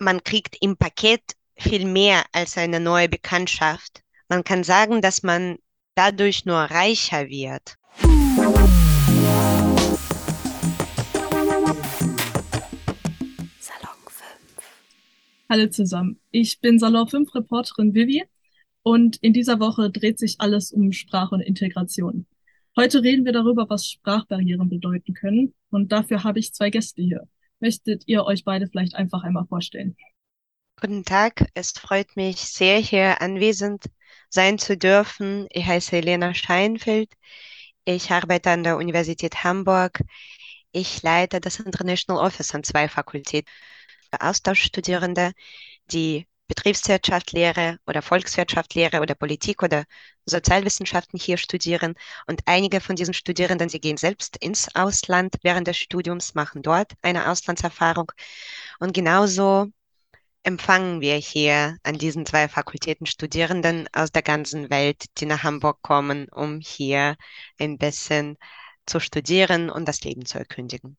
man kriegt im Paket viel mehr als eine neue Bekanntschaft. Man kann sagen, dass man dadurch nur reicher wird. Salon 5. Hallo zusammen, ich bin Salon 5 Reporterin Vivi und in dieser Woche dreht sich alles um Sprache und Integration. Heute reden wir darüber, was Sprachbarrieren bedeuten können und dafür habe ich zwei Gäste hier. Möchtet ihr euch beide vielleicht einfach einmal vorstellen? Guten Tag, es freut mich sehr, hier anwesend sein zu dürfen. Ich heiße Elena Scheinfeld. Ich arbeite an der Universität Hamburg. Ich leite das International Office an zwei Fakultäten für Austauschstudierende, die Betriebswirtschaftslehre oder Volkswirtschaftslehre oder Politik oder Sozialwissenschaften hier studieren. Und einige von diesen Studierenden, sie gehen selbst ins Ausland während des Studiums, machen dort eine Auslandserfahrung. Und genauso empfangen wir hier an diesen zwei Fakultäten Studierenden aus der ganzen Welt, die nach Hamburg kommen, um hier ein bisschen zu studieren und das Leben zu erkündigen.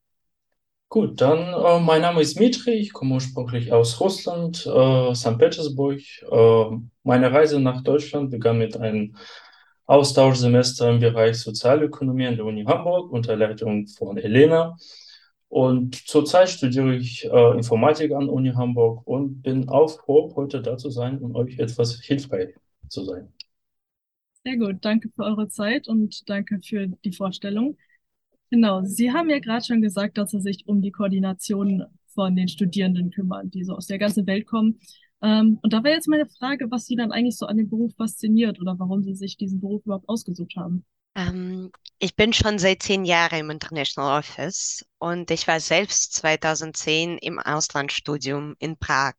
Gut, dann äh, mein Name ist Dmitri, ich komme ursprünglich aus Russland, äh, St. Petersburg. Äh, meine Reise nach Deutschland begann mit einem Austauschsemester im Bereich Sozialökonomie an der Uni Hamburg unter Leitung von Elena. Und zurzeit studiere ich äh, Informatik an der Uni Hamburg und bin auch froh, heute da zu sein und euch etwas hilfreich zu sein. Sehr gut, danke für eure Zeit und danke für die Vorstellung. Genau, Sie haben ja gerade schon gesagt, dass Sie sich um die Koordination von den Studierenden kümmern, die so aus der ganzen Welt kommen. Ähm, und da wäre jetzt meine Frage, was Sie dann eigentlich so an dem Beruf fasziniert oder warum Sie sich diesen Beruf überhaupt ausgesucht haben. Ähm, ich bin schon seit zehn Jahren im International Office und ich war selbst 2010 im Auslandsstudium in Prag.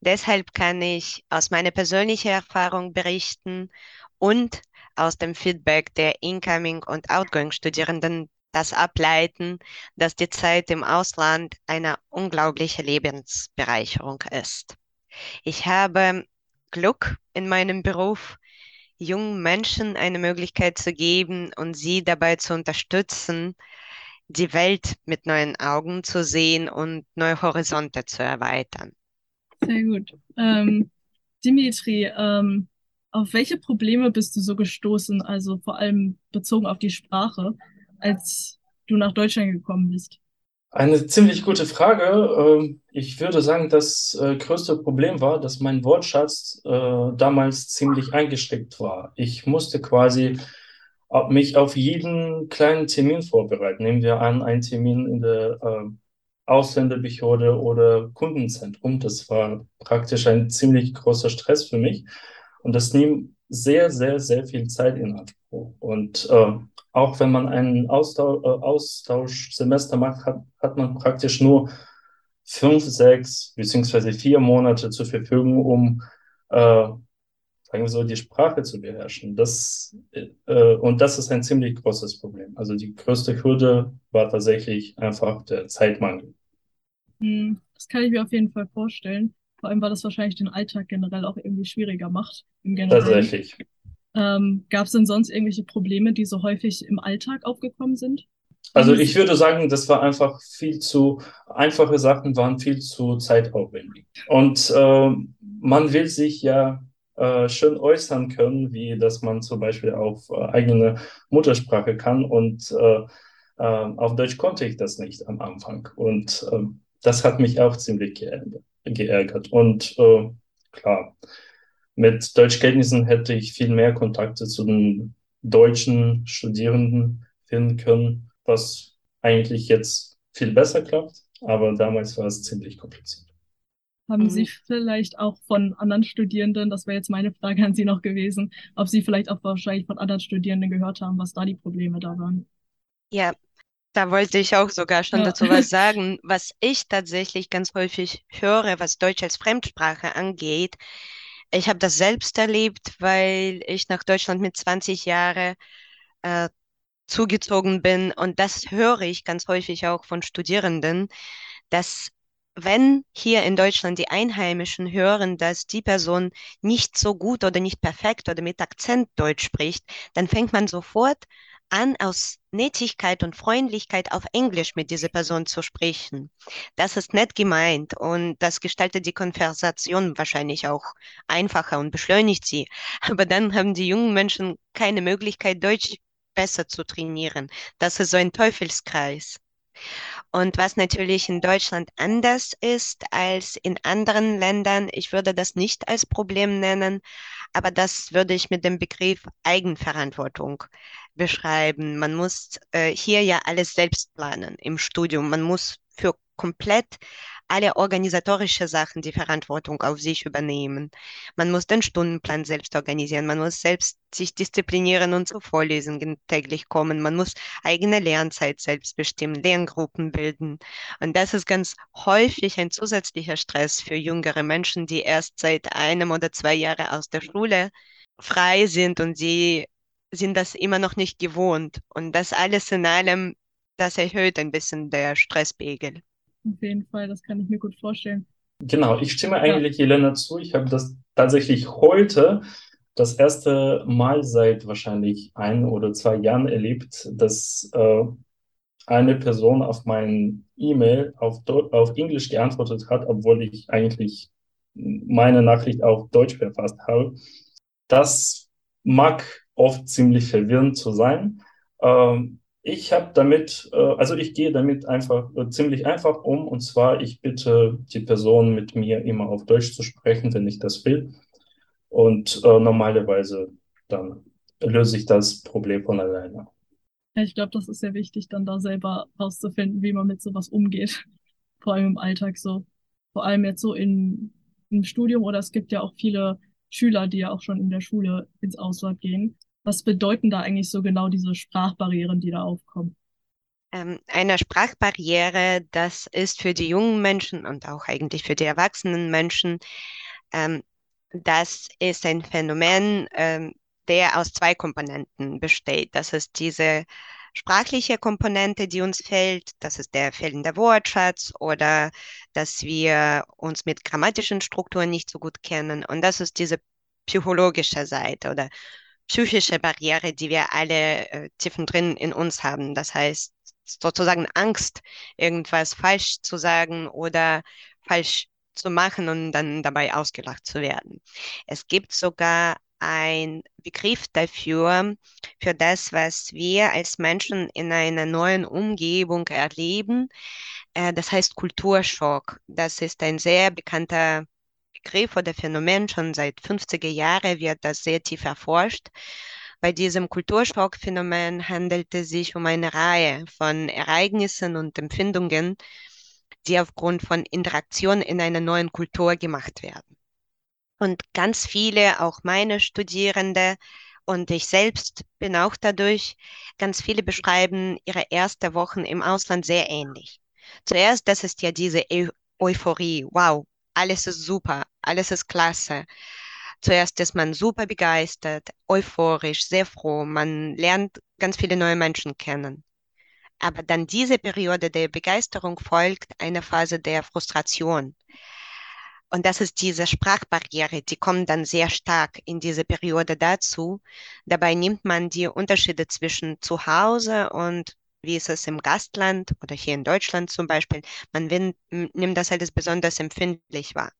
Deshalb kann ich aus meiner persönlichen Erfahrung berichten und aus dem Feedback der Incoming- und Outgoing-Studierenden das ableiten, dass die Zeit im Ausland eine unglaubliche Lebensbereicherung ist. Ich habe Glück in meinem Beruf, jungen Menschen eine Möglichkeit zu geben und sie dabei zu unterstützen, die Welt mit neuen Augen zu sehen und neue Horizonte zu erweitern. Sehr gut. Ähm, Dimitri, ähm, auf welche Probleme bist du so gestoßen, also vor allem bezogen auf die Sprache, als du nach Deutschland gekommen bist? Eine ziemlich gute Frage. Ähm, ich würde sagen, das äh, größte Problem war, dass mein Wortschatz äh, damals ziemlich eingeschränkt war. Ich musste quasi mich auf jeden kleinen Termin vorbereiten. Nehmen wir an, einen Termin in der äh, Ausländerbehörde oder Kundenzentrum. Das war praktisch ein ziemlich großer Stress für mich. Und das nimmt sehr, sehr, sehr viel Zeit in Anspruch. Und äh, auch wenn man ein Austausch, äh, Austauschsemester macht, hat, hat man praktisch nur fünf, sechs beziehungsweise vier Monate zur Verfügung, um äh, sagen wir so, die Sprache zu beherrschen. Das, äh, und das ist ein ziemlich großes Problem. Also die größte Hürde war tatsächlich einfach der Zeitmangel. Hm, das kann ich mir auf jeden Fall vorstellen. Vor allem, weil das wahrscheinlich den Alltag generell auch irgendwie schwieriger macht. Tatsächlich. Ähm, Gab es denn sonst irgendwelche Probleme, die so häufig im Alltag aufgekommen sind? Also ich würde sagen, das war einfach viel zu, einfache Sachen waren viel zu zeitaufwendig. Und äh, man will sich ja äh, schön äußern können, wie dass man zum Beispiel auf äh, eigene Muttersprache kann. Und äh, äh, auf Deutsch konnte ich das nicht am Anfang. Und äh, das hat mich auch ziemlich geärgert geärgert. Und äh, klar, mit Deutschkenntnissen hätte ich viel mehr Kontakte zu den deutschen Studierenden finden können, was eigentlich jetzt viel besser klappt, aber damals war es ziemlich kompliziert. Haben Sie mhm. vielleicht auch von anderen Studierenden, das wäre jetzt meine Frage an Sie noch gewesen, ob Sie vielleicht auch wahrscheinlich von anderen Studierenden gehört haben, was da die Probleme da waren? Ja, da wollte ich auch sogar schon ja. dazu was sagen. Was ich tatsächlich ganz häufig höre, was Deutsch als Fremdsprache angeht, ich habe das selbst erlebt, weil ich nach Deutschland mit 20 Jahren äh, zugezogen bin. Und das höre ich ganz häufig auch von Studierenden, dass wenn hier in Deutschland die Einheimischen hören, dass die Person nicht so gut oder nicht perfekt oder mit Akzent Deutsch spricht, dann fängt man sofort an, aus Nettigkeit und Freundlichkeit auf Englisch mit dieser Person zu sprechen. Das ist nett gemeint und das gestaltet die Konversation wahrscheinlich auch einfacher und beschleunigt sie. Aber dann haben die jungen Menschen keine Möglichkeit, Deutsch besser zu trainieren. Das ist so ein Teufelskreis. Und was natürlich in Deutschland anders ist als in anderen Ländern, ich würde das nicht als Problem nennen, aber das würde ich mit dem Begriff Eigenverantwortung beschreiben. Man muss äh, hier ja alles selbst planen im Studium. Man muss für komplett alle organisatorische Sachen die Verantwortung auf sich übernehmen. Man muss den Stundenplan selbst organisieren, man muss selbst sich disziplinieren und zu Vorlesungen täglich kommen, man muss eigene Lernzeit selbst bestimmen, Lerngruppen bilden. Und das ist ganz häufig ein zusätzlicher Stress für jüngere Menschen, die erst seit einem oder zwei Jahren aus der Schule frei sind und sie sind das immer noch nicht gewohnt. Und das alles in allem, das erhöht ein bisschen der Stresspegel. Auf jeden Fall, das kann ich mir gut vorstellen. Genau, ich stimme eigentlich ja. Jelena zu. Ich habe das tatsächlich heute das erste Mal seit wahrscheinlich ein oder zwei Jahren erlebt, dass äh, eine Person auf mein E-Mail auf, auf Englisch geantwortet hat, obwohl ich eigentlich meine Nachricht auf Deutsch verfasst habe. Das mag oft ziemlich verwirrend zu sein. Ähm, ich habe damit, äh, also ich gehe damit einfach äh, ziemlich einfach um. Und zwar, ich bitte die Person mit mir immer auf Deutsch zu sprechen, wenn ich das will. Und äh, normalerweise dann löse ich das Problem von alleine. Ich glaube, das ist sehr wichtig, dann da selber rauszufinden, wie man mit sowas umgeht. Vor allem im Alltag so. Vor allem jetzt so in, im Studium oder es gibt ja auch viele Schüler, die ja auch schon in der Schule ins Ausland gehen. Was bedeuten da eigentlich so genau diese Sprachbarrieren, die da aufkommen? Ähm, eine Sprachbarriere, das ist für die jungen Menschen und auch eigentlich für die erwachsenen Menschen, ähm, das ist ein Phänomen, ähm, der aus zwei Komponenten besteht. Das ist diese sprachliche Komponente, die uns fehlt. Das ist der fehlende Wortschatz oder dass wir uns mit grammatischen Strukturen nicht so gut kennen. Und das ist diese psychologische Seite oder psychische Barriere, die wir alle äh, tiefen drin in uns haben. Das heißt, sozusagen Angst, irgendwas falsch zu sagen oder falsch zu machen und dann dabei ausgelacht zu werden. Es gibt sogar ein Begriff dafür, für das, was wir als Menschen in einer neuen Umgebung erleben. Äh, das heißt Kulturschock. Das ist ein sehr bekannter Begriff oder Phänomen. Schon seit 50er Jahren wird das sehr tief erforscht. Bei diesem Kulturschockphänomen handelt es sich um eine Reihe von Ereignissen und Empfindungen, die aufgrund von Interaktion in einer neuen Kultur gemacht werden. Und ganz viele, auch meine Studierende und ich selbst bin auch dadurch, ganz viele beschreiben ihre erste Wochen im Ausland sehr ähnlich. Zuerst, das ist ja diese Eu Euphorie. Wow, alles ist super, alles ist klasse. Zuerst ist man super begeistert, euphorisch, sehr froh, man lernt ganz viele neue Menschen kennen. Aber dann diese Periode der Begeisterung folgt eine Phase der Frustration. Und das ist diese Sprachbarriere, die kommt dann sehr stark in diese Periode dazu. Dabei nimmt man die Unterschiede zwischen zu Hause und wie ist es im Gastland oder hier in Deutschland zum Beispiel, man nimmt das alles besonders empfindlich wahr.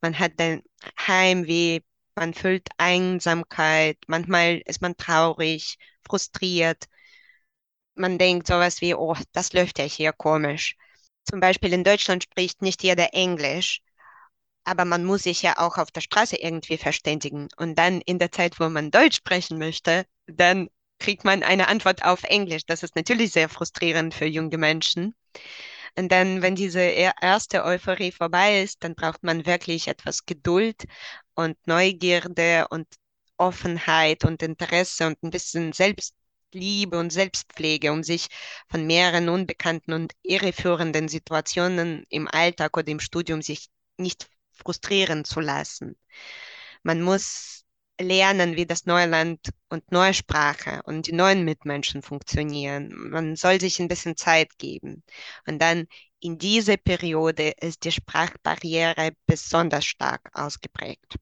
Man hat dann Heimweh, man fühlt Einsamkeit, manchmal ist man traurig, frustriert. Man denkt sowas wie, oh, das läuft ja hier komisch. Zum Beispiel in Deutschland spricht nicht jeder Englisch, aber man muss sich ja auch auf der Straße irgendwie verständigen. Und dann in der Zeit, wo man Deutsch sprechen möchte, dann kriegt man eine Antwort auf Englisch. Das ist natürlich sehr frustrierend für junge Menschen. Und dann, wenn diese erste Euphorie vorbei ist, dann braucht man wirklich etwas Geduld und Neugierde und Offenheit und Interesse und ein bisschen Selbstliebe und Selbstpflege, um sich von mehreren unbekannten und irreführenden Situationen im Alltag oder im Studium sich nicht frustrieren zu lassen. Man muss lernen, wie das neue Land und neue Sprache und die neuen Mitmenschen funktionieren. Man soll sich ein bisschen Zeit geben. Und dann in dieser Periode ist die Sprachbarriere besonders stark ausgeprägt.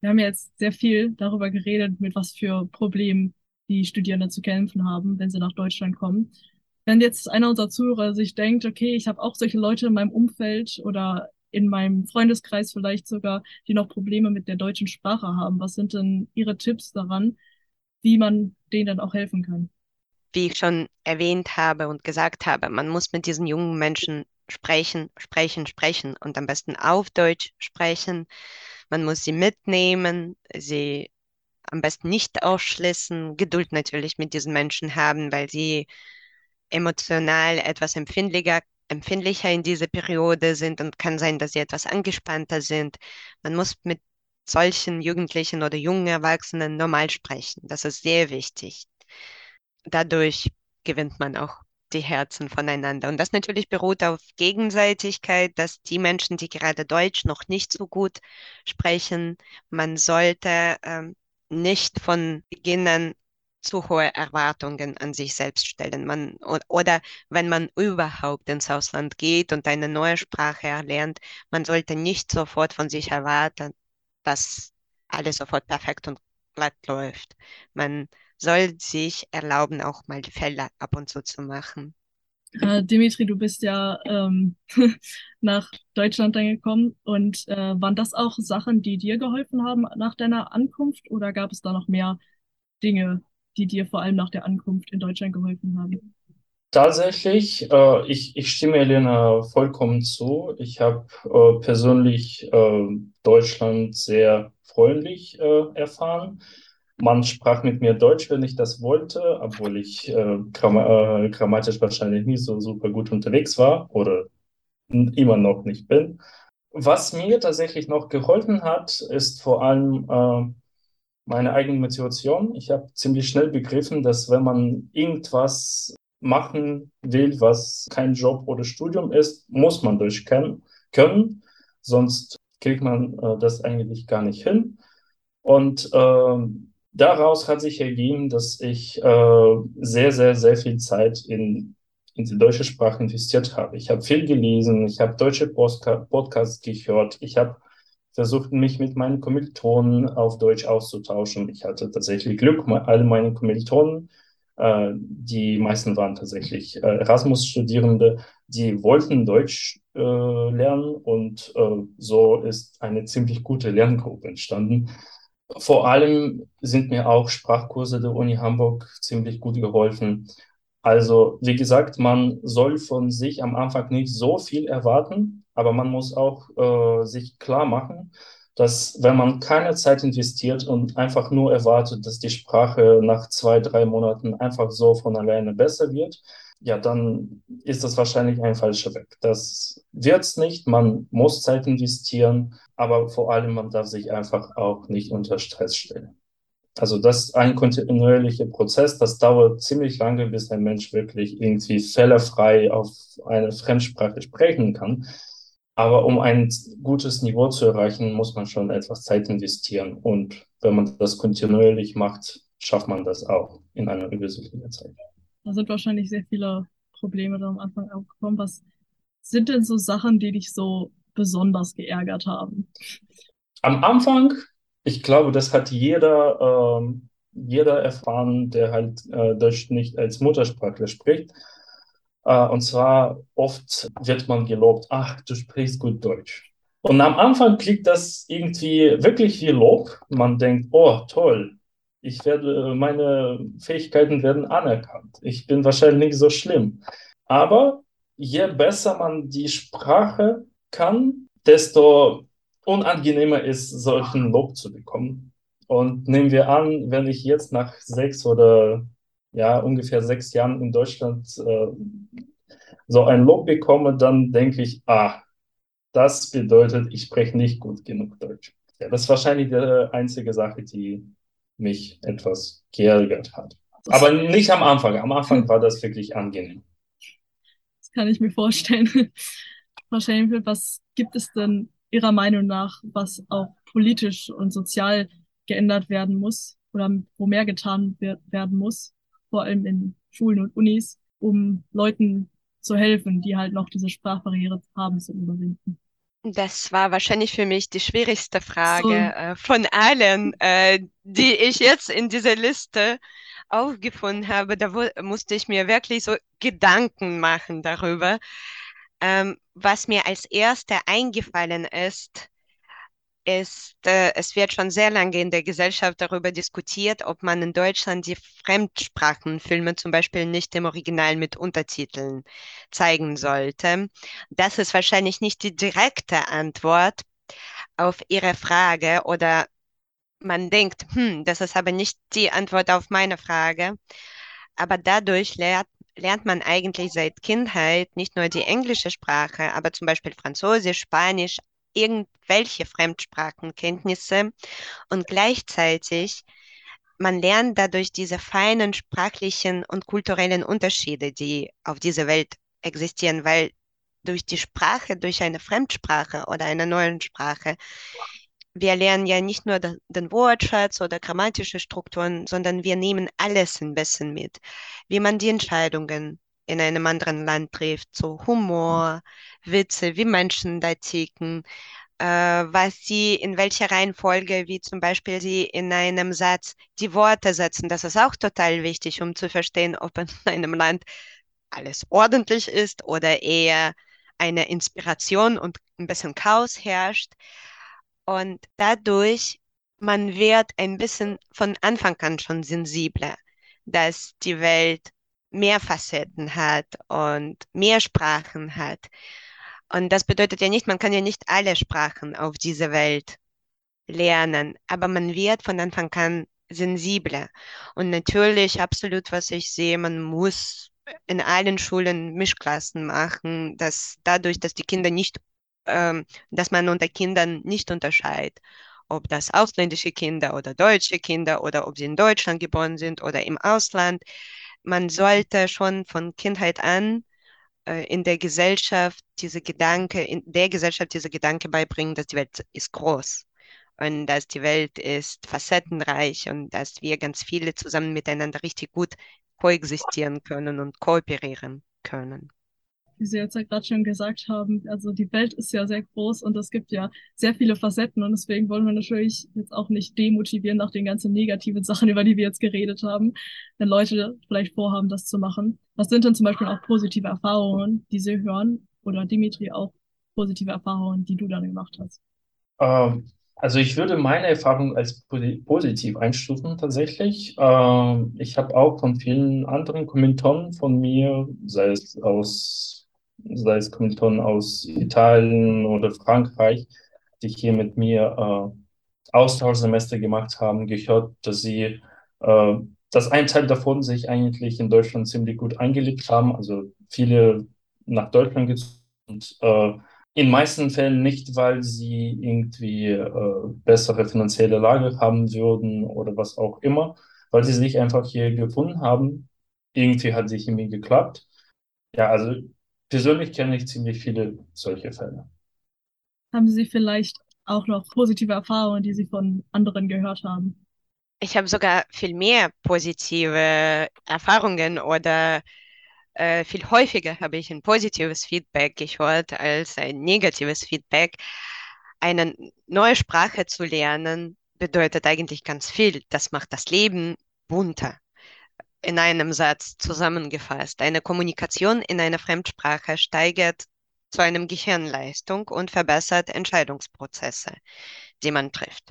Wir haben jetzt sehr viel darüber geredet, mit was für Problemen die Studierenden zu kämpfen haben, wenn sie nach Deutschland kommen. Wenn jetzt einer unserer Zuhörer sich denkt, okay, ich habe auch solche Leute in meinem Umfeld oder in meinem Freundeskreis vielleicht sogar, die noch Probleme mit der deutschen Sprache haben, was sind denn Ihre Tipps daran, wie man denen dann auch helfen kann? Wie ich schon erwähnt habe und gesagt habe, man muss mit diesen jungen Menschen sprechen, sprechen, sprechen und am besten auf Deutsch sprechen. Man muss sie mitnehmen, sie am besten nicht ausschließen, Geduld natürlich mit diesen Menschen haben, weil sie emotional etwas empfindlicher, empfindlicher in dieser Periode sind und kann sein, dass sie etwas angespannter sind. Man muss mit solchen Jugendlichen oder jungen Erwachsenen normal sprechen. Das ist sehr wichtig. Dadurch gewinnt man auch die Herzen voneinander. Und das natürlich beruht auf Gegenseitigkeit, dass die Menschen, die gerade Deutsch noch nicht so gut sprechen, man sollte ähm, nicht von Beginn an zu hohe Erwartungen an sich selbst stellen. Man, oder wenn man überhaupt ins Ausland geht und eine neue Sprache erlernt, man sollte nicht sofort von sich erwarten, dass alles sofort perfekt und glatt läuft. Man soll sich erlauben, auch mal Fälle ab und zu zu machen. Äh, Dimitri, du bist ja ähm, nach Deutschland dann gekommen und äh, waren das auch Sachen, die dir geholfen haben nach deiner Ankunft oder gab es da noch mehr Dinge, die dir vor allem nach der Ankunft in Deutschland geholfen haben? Tatsächlich, äh, ich, ich stimme Elena vollkommen zu. Ich habe äh, persönlich äh, Deutschland sehr freundlich äh, erfahren. Man sprach mit mir Deutsch, wenn ich das wollte, obwohl ich äh, gramm äh, grammatisch wahrscheinlich nicht so super gut unterwegs war oder immer noch nicht bin. Was mir tatsächlich noch geholfen hat, ist vor allem meine eigene Motivation. Ich habe ziemlich schnell begriffen, dass wenn man irgendwas machen will, was kein Job oder Studium ist, muss man durchkennen können, sonst kriegt man äh, das eigentlich gar nicht hin. Und äh, daraus hat sich ergeben, dass ich äh, sehr, sehr, sehr viel Zeit in, in die deutsche Sprache investiert habe. Ich habe viel gelesen, ich habe deutsche Postka Podcasts gehört, ich habe versucht, mich mit meinen Kommilitonen auf Deutsch auszutauschen. Ich hatte tatsächlich Glück, alle meine Kommilitonen, äh, die meisten waren tatsächlich äh, Erasmus-Studierende, die wollten Deutsch äh, lernen und äh, so ist eine ziemlich gute Lerngruppe entstanden. Vor allem sind mir auch Sprachkurse der Uni Hamburg ziemlich gut geholfen. Also, wie gesagt, man soll von sich am Anfang nicht so viel erwarten, aber man muss auch äh, sich klar machen, dass wenn man keine Zeit investiert und einfach nur erwartet, dass die Sprache nach zwei, drei Monaten einfach so von alleine besser wird, ja, dann ist das wahrscheinlich ein falscher Weg. Das wird's nicht. Man muss Zeit investieren, aber vor allem man darf sich einfach auch nicht unter Stress stellen. Also das ist ein kontinuierlicher Prozess. Das dauert ziemlich lange, bis ein Mensch wirklich irgendwie fehlerfrei auf eine Fremdsprache sprechen kann. Aber um ein gutes Niveau zu erreichen, muss man schon etwas Zeit investieren. Und wenn man das kontinuierlich macht, schafft man das auch in einer übersichtlichen Zeit. Da sind wahrscheinlich sehr viele Probleme da am Anfang aufgekommen. Was sind denn so Sachen, die dich so besonders geärgert haben? Am Anfang, ich glaube, das hat jeder, ähm, jeder erfahren, der halt äh, Deutsch nicht als Muttersprachler spricht. Äh, und zwar oft wird man gelobt, ach, du sprichst gut Deutsch. Und am Anfang klingt das irgendwie wirklich wie Lob. Man denkt, oh, toll, ich werde, meine Fähigkeiten werden anerkannt. Ich bin wahrscheinlich nicht so schlimm. Aber je besser man die Sprache kann, desto unangenehmer ist, solchen Lob zu bekommen. Und nehmen wir an, wenn ich jetzt nach sechs oder ja, ungefähr sechs Jahren in Deutschland äh, so ein Lob bekomme, dann denke ich, ah, das bedeutet, ich spreche nicht gut genug Deutsch. Ja, das ist wahrscheinlich die einzige Sache, die mich etwas geärgert hat. Aber nicht am Anfang. Am Anfang war das wirklich angenehm. Das kann ich mir vorstellen. Frau Schenfeld, was gibt es denn Ihrer Meinung nach, was auch politisch und sozial geändert werden muss oder wo mehr getan werden muss, vor allem in Schulen und Unis, um Leuten zu helfen, die halt noch diese Sprachbarriere haben zu überwinden? Das war wahrscheinlich für mich die schwierigste Frage so. äh, von allen, äh, die ich jetzt in dieser Liste aufgefunden habe, da musste ich mir wirklich so Gedanken machen darüber. Ähm, was mir als erster eingefallen ist, ist, äh, es wird schon sehr lange in der Gesellschaft darüber diskutiert, ob man in Deutschland die Fremdsprachenfilme zum Beispiel nicht im Original mit Untertiteln zeigen sollte. Das ist wahrscheinlich nicht die direkte Antwort auf Ihre Frage oder man denkt, hm, das ist aber nicht die Antwort auf meine Frage. Aber dadurch lernt, lernt man eigentlich seit Kindheit nicht nur die englische Sprache, aber zum Beispiel Französisch, Spanisch, irgendwelche Fremdsprachenkenntnisse. Und gleichzeitig man lernt dadurch diese feinen sprachlichen und kulturellen Unterschiede, die auf dieser Welt existieren, weil durch die Sprache, durch eine Fremdsprache oder eine neue Sprache, wir lernen ja nicht nur den Wortschatz oder grammatische Strukturen, sondern wir nehmen alles ein bisschen mit, wie man die Entscheidungen in einem anderen Land trifft, so Humor, Witze, wie Menschen da ticken, äh, was sie in welcher Reihenfolge, wie zum Beispiel sie in einem Satz die Worte setzen. Das ist auch total wichtig, um zu verstehen, ob in einem Land alles ordentlich ist oder eher eine Inspiration und ein bisschen Chaos herrscht. Und dadurch, man wird ein bisschen von Anfang an schon sensibler, dass die Welt mehr Facetten hat und mehr Sprachen hat. Und das bedeutet ja nicht, man kann ja nicht alle Sprachen auf dieser Welt lernen, aber man wird von Anfang an sensibler. Und natürlich, absolut, was ich sehe, man muss in allen Schulen Mischklassen machen, dass dadurch, dass die Kinder nicht, ähm, dass man unter Kindern nicht unterscheidet, ob das ausländische Kinder oder deutsche Kinder oder ob sie in Deutschland geboren sind oder im Ausland, man sollte schon von Kindheit an äh, in der Gesellschaft diese Gedanke, in der Gesellschaft diese Gedanke beibringen, dass die Welt ist groß und dass die Welt ist facettenreich und dass wir ganz viele zusammen miteinander richtig gut koexistieren können und kooperieren können wie Sie jetzt ja gerade schon gesagt haben, also die Welt ist ja sehr groß und es gibt ja sehr viele Facetten und deswegen wollen wir natürlich jetzt auch nicht demotivieren nach den ganzen negativen Sachen, über die wir jetzt geredet haben, wenn Leute vielleicht vorhaben, das zu machen. Was sind denn zum Beispiel auch positive Erfahrungen, die Sie hören oder Dimitri auch positive Erfahrungen, die du dann gemacht hast? Ähm, also ich würde meine Erfahrung als positiv einstufen tatsächlich. Ähm, ich habe auch von vielen anderen Kommentaren von mir, sei es aus sei es Kommilitonen aus Italien oder Frankreich, die hier mit mir äh, Austauschsemester gemacht haben, gehört, dass sie, äh, dass ein Teil davon sich eigentlich in Deutschland ziemlich gut eingelebt haben, also viele nach Deutschland gezogen und äh, in meisten Fällen nicht, weil sie irgendwie äh, bessere finanzielle Lage haben würden oder was auch immer, weil sie sich einfach hier gefunden haben. Irgendwie hat sich irgendwie geklappt. Ja, also persönlich kenne ich ziemlich viele solche Fälle. Haben Sie vielleicht auch noch positive Erfahrungen, die Sie von anderen gehört haben? Ich habe sogar viel mehr positive Erfahrungen oder äh, viel häufiger habe ich ein positives Feedback gehört als ein negatives Feedback. Eine neue Sprache zu lernen bedeutet eigentlich ganz viel. Das macht das Leben bunter in einem Satz zusammengefasst. Eine Kommunikation in einer Fremdsprache steigert zu einem Gehirnleistung und verbessert Entscheidungsprozesse, die man trifft.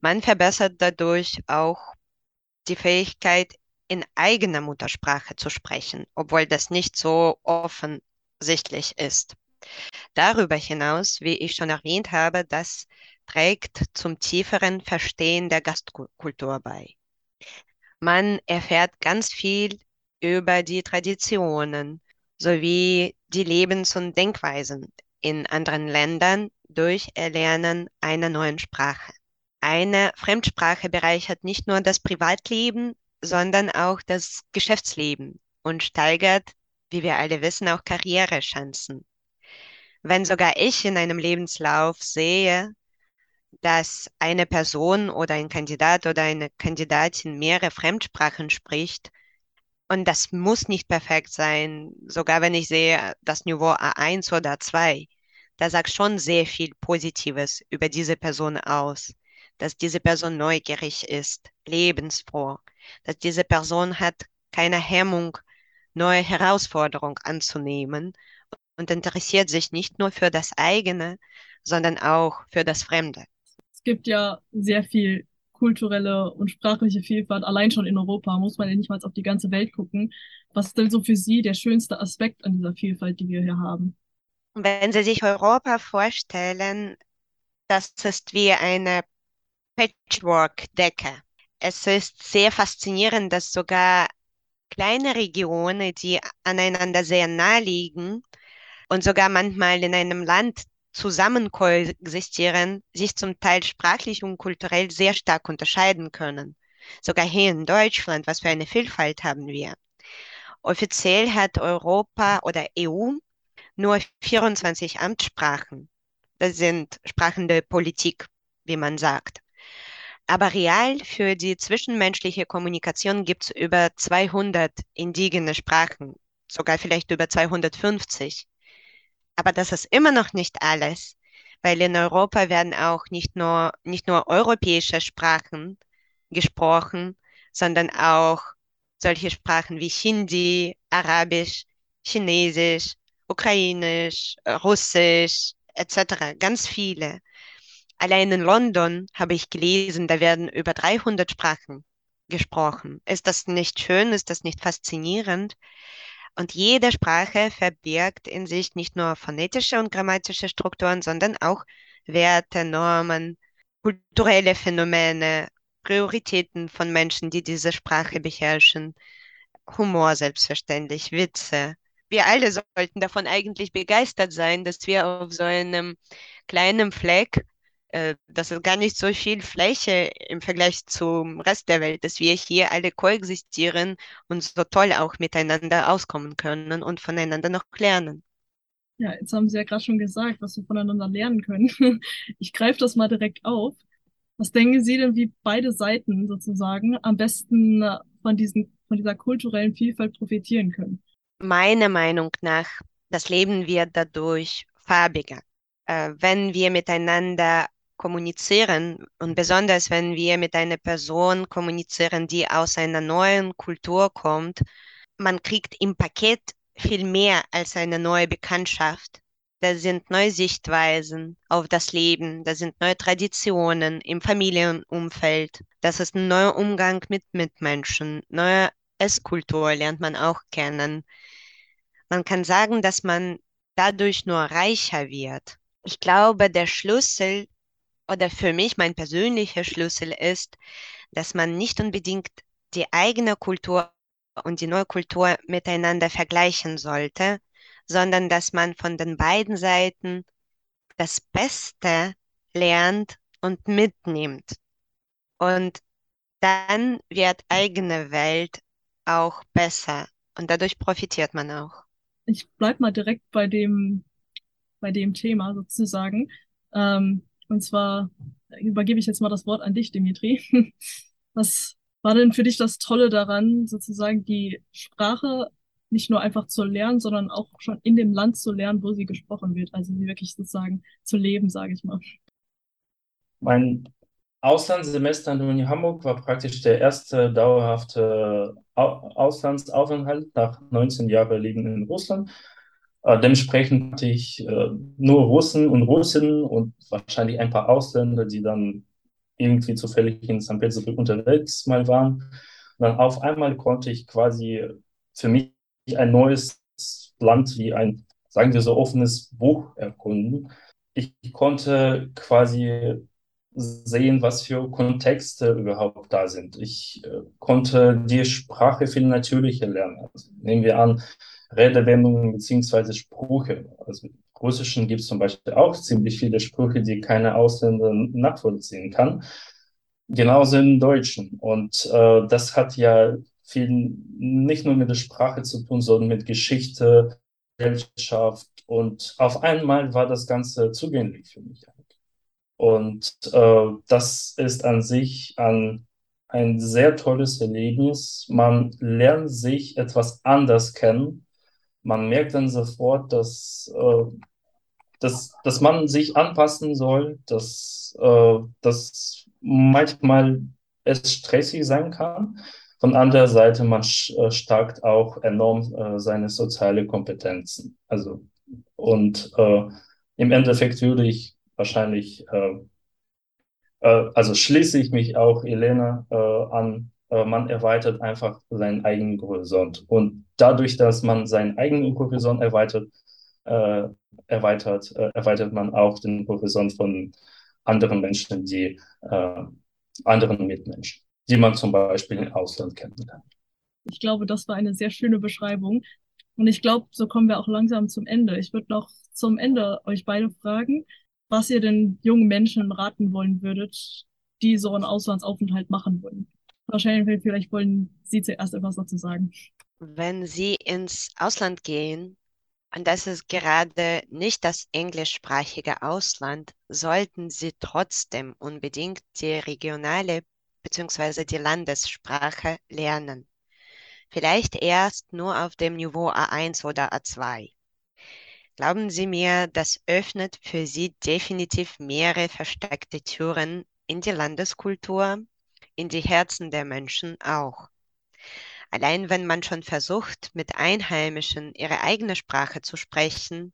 Man verbessert dadurch auch die Fähigkeit, in eigener Muttersprache zu sprechen, obwohl das nicht so offensichtlich ist. Darüber hinaus, wie ich schon erwähnt habe, das trägt zum tieferen Verstehen der Gastkultur bei. Man erfährt ganz viel über die Traditionen sowie die Lebens- und Denkweisen in anderen Ländern durch Erlernen einer neuen Sprache. Eine Fremdsprache bereichert nicht nur das Privatleben, sondern auch das Geschäftsleben und steigert, wie wir alle wissen, auch Karrierechancen. Wenn sogar ich in einem Lebenslauf sehe, dass eine Person oder ein Kandidat oder eine Kandidatin mehrere Fremdsprachen spricht. Und das muss nicht perfekt sein, sogar wenn ich sehe das Niveau A1 oder A2. Da sagt schon sehr viel Positives über diese Person aus. dass diese Person neugierig ist, lebensfroh, dass diese Person hat keine Hemmung, neue Herausforderungen anzunehmen und interessiert sich nicht nur für das eigene, sondern auch für das Fremde. Es gibt ja sehr viel kulturelle und sprachliche Vielfalt, allein schon in Europa, muss man ja nicht mal auf die ganze Welt gucken. Was ist denn so für Sie der schönste Aspekt an dieser Vielfalt, die wir hier haben? Wenn Sie sich Europa vorstellen, das ist wie eine Patchwork-Decke. Es ist sehr faszinierend, dass sogar kleine Regionen, die aneinander sehr nah liegen und sogar manchmal in einem Land zusammen koexistieren, sich zum Teil sprachlich und kulturell sehr stark unterscheiden können. Sogar hier in Deutschland, was für eine Vielfalt haben wir. Offiziell hat Europa oder EU nur 24 Amtssprachen. Das sind Sprachen der Politik, wie man sagt. Aber real für die zwischenmenschliche Kommunikation gibt es über 200 indigene Sprachen, sogar vielleicht über 250. Aber das ist immer noch nicht alles, weil in Europa werden auch nicht nur, nicht nur europäische Sprachen gesprochen, sondern auch solche Sprachen wie Hindi, Arabisch, Chinesisch, Ukrainisch, Russisch etc. Ganz viele. Allein in London habe ich gelesen, da werden über 300 Sprachen gesprochen. Ist das nicht schön? Ist das nicht faszinierend? Und jede Sprache verbirgt in sich nicht nur phonetische und grammatische Strukturen, sondern auch Werte, Normen, kulturelle Phänomene, Prioritäten von Menschen, die diese Sprache beherrschen, Humor selbstverständlich, Witze. Wir alle sollten davon eigentlich begeistert sein, dass wir auf so einem kleinen Fleck das ist gar nicht so viel Fläche im Vergleich zum Rest der Welt, dass wir hier alle koexistieren und so toll auch miteinander auskommen können und voneinander noch lernen. Ja, jetzt haben Sie ja gerade schon gesagt, was wir voneinander lernen können. Ich greife das mal direkt auf. Was denken Sie denn, wie beide Seiten sozusagen am besten äh, von diesen, von dieser kulturellen Vielfalt profitieren können? Meiner Meinung nach, das Leben wird dadurch farbiger. Äh, wenn wir miteinander kommunizieren und besonders wenn wir mit einer Person kommunizieren, die aus einer neuen Kultur kommt, man kriegt im Paket viel mehr als eine neue Bekanntschaft. Da sind neue Sichtweisen auf das Leben, da sind neue Traditionen im Familienumfeld, das ist ein neuer Umgang mit Mitmenschen, neue Esskultur lernt man auch kennen. Man kann sagen, dass man dadurch nur reicher wird. Ich glaube, der Schlüssel oder für mich mein persönlicher Schlüssel ist, dass man nicht unbedingt die eigene Kultur und die neue Kultur miteinander vergleichen sollte, sondern dass man von den beiden Seiten das Beste lernt und mitnimmt. Und dann wird eigene Welt auch besser und dadurch profitiert man auch. Ich bleib mal direkt bei dem, bei dem Thema sozusagen. Ähm, und zwar übergebe ich jetzt mal das Wort an dich, Dimitri. Was war denn für dich das Tolle daran, sozusagen die Sprache nicht nur einfach zu lernen, sondern auch schon in dem Land zu lernen, wo sie gesprochen wird, also sie wirklich sozusagen zu leben, sage ich mal. Mein Auslandssemester an der Uni Hamburg war praktisch der erste dauerhafte Auslandsaufenthalt nach 19 Jahren Leben in Russland. Äh, dementsprechend hatte ich äh, nur Russen und Russinnen und wahrscheinlich ein paar Ausländer, die dann irgendwie zufällig in St. Petersburg unterwegs mal waren. Und dann auf einmal konnte ich quasi für mich ein neues Land wie ein, sagen wir so, offenes Buch erkunden. Ich konnte quasi sehen, was für Kontexte überhaupt da sind. Ich äh, konnte die Sprache viel natürlicher lernen. Also nehmen wir an, Redewendungen beziehungsweise Sprüche. Also im Russischen gibt es zum Beispiel auch ziemlich viele Sprüche, die keine Ausländer nachvollziehen kann. Genauso im Deutschen. Und äh, das hat ja viel nicht nur mit der Sprache zu tun, sondern mit Geschichte, Gesellschaft. Und auf einmal war das Ganze zugänglich für mich. Und äh, das ist an sich an ein sehr tolles Erlebnis. Man lernt sich etwas anders kennen man merkt dann sofort, dass, äh, dass, dass man sich anpassen soll, dass, äh, dass manchmal es stressig sein kann. Von anderer Seite, man äh, stärkt auch enorm äh, seine soziale Kompetenzen. Also, und äh, im Endeffekt würde ich wahrscheinlich, äh, äh, also schließe ich mich auch Elena äh, an, man erweitert einfach seinen eigenen Horizont. Und dadurch, dass man seinen eigenen Horizont erweitert, erweitert, erweitert man auch den Horizont von anderen Menschen, die anderen Mitmenschen die man zum Beispiel im Ausland kennenlernt. Ich glaube, das war eine sehr schöne Beschreibung. Und ich glaube, so kommen wir auch langsam zum Ende. Ich würde noch zum Ende euch beide fragen, was ihr den jungen Menschen raten wollen würdet, die so einen Auslandsaufenthalt machen wollen. Wahrscheinlich, vielleicht wollen Sie zuerst etwas dazu sagen. Wenn Sie ins Ausland gehen, und das ist gerade nicht das englischsprachige Ausland, sollten Sie trotzdem unbedingt die regionale bzw. die Landessprache lernen. Vielleicht erst nur auf dem Niveau A1 oder A2. Glauben Sie mir, das öffnet für Sie definitiv mehrere versteckte Türen in die Landeskultur, in die Herzen der Menschen auch. Allein wenn man schon versucht, mit Einheimischen ihre eigene Sprache zu sprechen,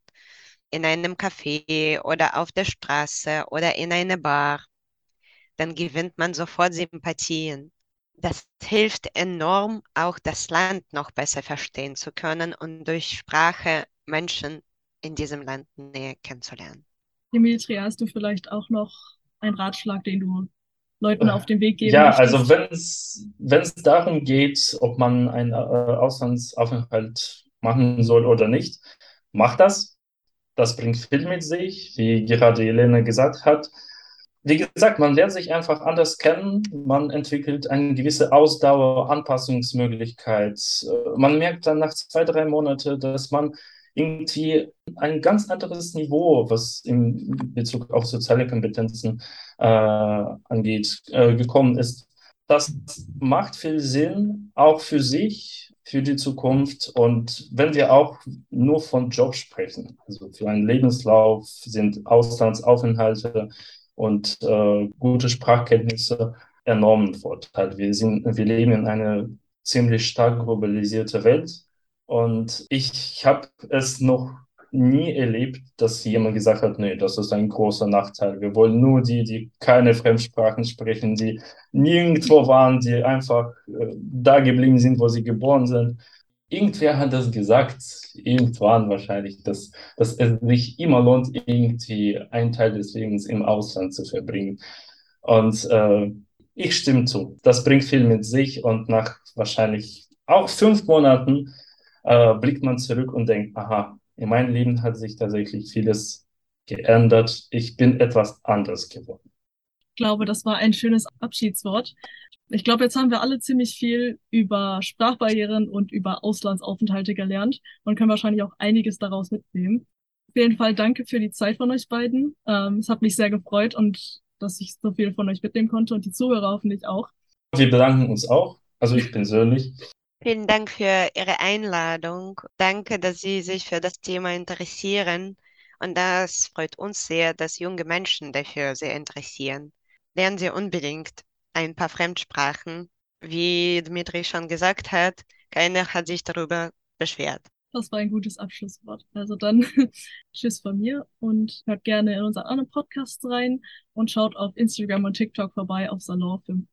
in einem Café oder auf der Straße oder in einer Bar, dann gewinnt man sofort Sympathien. Das hilft enorm, auch das Land noch besser verstehen zu können und durch Sprache Menschen in diesem Land näher kennenzulernen. Dimitri, hast du vielleicht auch noch einen Ratschlag, den du Leuten auf den Weg geben Ja, möchtest? also wenn es darum geht, ob man einen äh, Auslandsaufenthalt machen soll oder nicht, macht das. Das bringt viel mit sich, wie gerade Helene gesagt hat wie gesagt, man lernt sich einfach anders kennen, man entwickelt eine gewisse Ausdauer, Anpassungsmöglichkeit. Äh, man merkt dann nach zwei, drei Monaten, dass man irgendwie ein ganz anderes Niveau, was in Bezug auf soziale Kompetenzen äh, angeht, äh, gekommen ist. Das macht viel Sinn, auch für sich, für die Zukunft. Und wenn wir auch nur von Job sprechen, also für einen Lebenslauf sind Auslandsaufenthalte und äh, gute Sprachkenntnisse enormen Vorteil. Wir, sind, wir leben in einer ziemlich stark globalisierte Welt und ich habe es noch nie erlebt, dass jemand gesagt hat, nee, das ist ein großer Nachteil. Wir wollen nur die, die keine Fremdsprachen sprechen, die nirgendwo waren, die einfach äh, da geblieben sind, wo sie geboren sind irgendwer hat das gesagt, irgendwann wahrscheinlich, dass, dass es sich immer lohnt, irgendwie einen Teil des Lebens im Ausland zu verbringen. Und äh, ich stimme zu. Das bringt viel mit sich und nach wahrscheinlich auch fünf Monaten äh, blickt man zurück und denkt, aha, in meinem Leben hat sich tatsächlich vieles geändert. Ich bin etwas anders geworden. Ich glaube, das war ein schönes Abschiedswort. Ich glaube, jetzt haben wir alle ziemlich viel über Sprachbarrieren und über Auslandsaufenthalte gelernt und können wahrscheinlich auch einiges daraus mitnehmen. Auf jeden Fall danke für die Zeit von euch beiden. Ähm, es hat mich sehr gefreut und dass ich so viel von euch mitnehmen konnte und die Zuhörer hoffentlich auch. Wir bedanken uns auch, also ich persönlich. Vielen Dank für Ihre Einladung. Danke, dass Sie sich für das Thema interessieren. Und das freut uns sehr, dass junge Menschen dafür sehr interessieren. Lernen Sie unbedingt ein paar Fremdsprachen. Wie Dmitri schon gesagt hat, keiner hat sich darüber beschwert. Das war ein gutes Abschlusswort. Also dann Tschüss von mir und hört gerne in unseren anderen Podcasts rein und schaut auf Instagram und TikTok vorbei auf Salon 5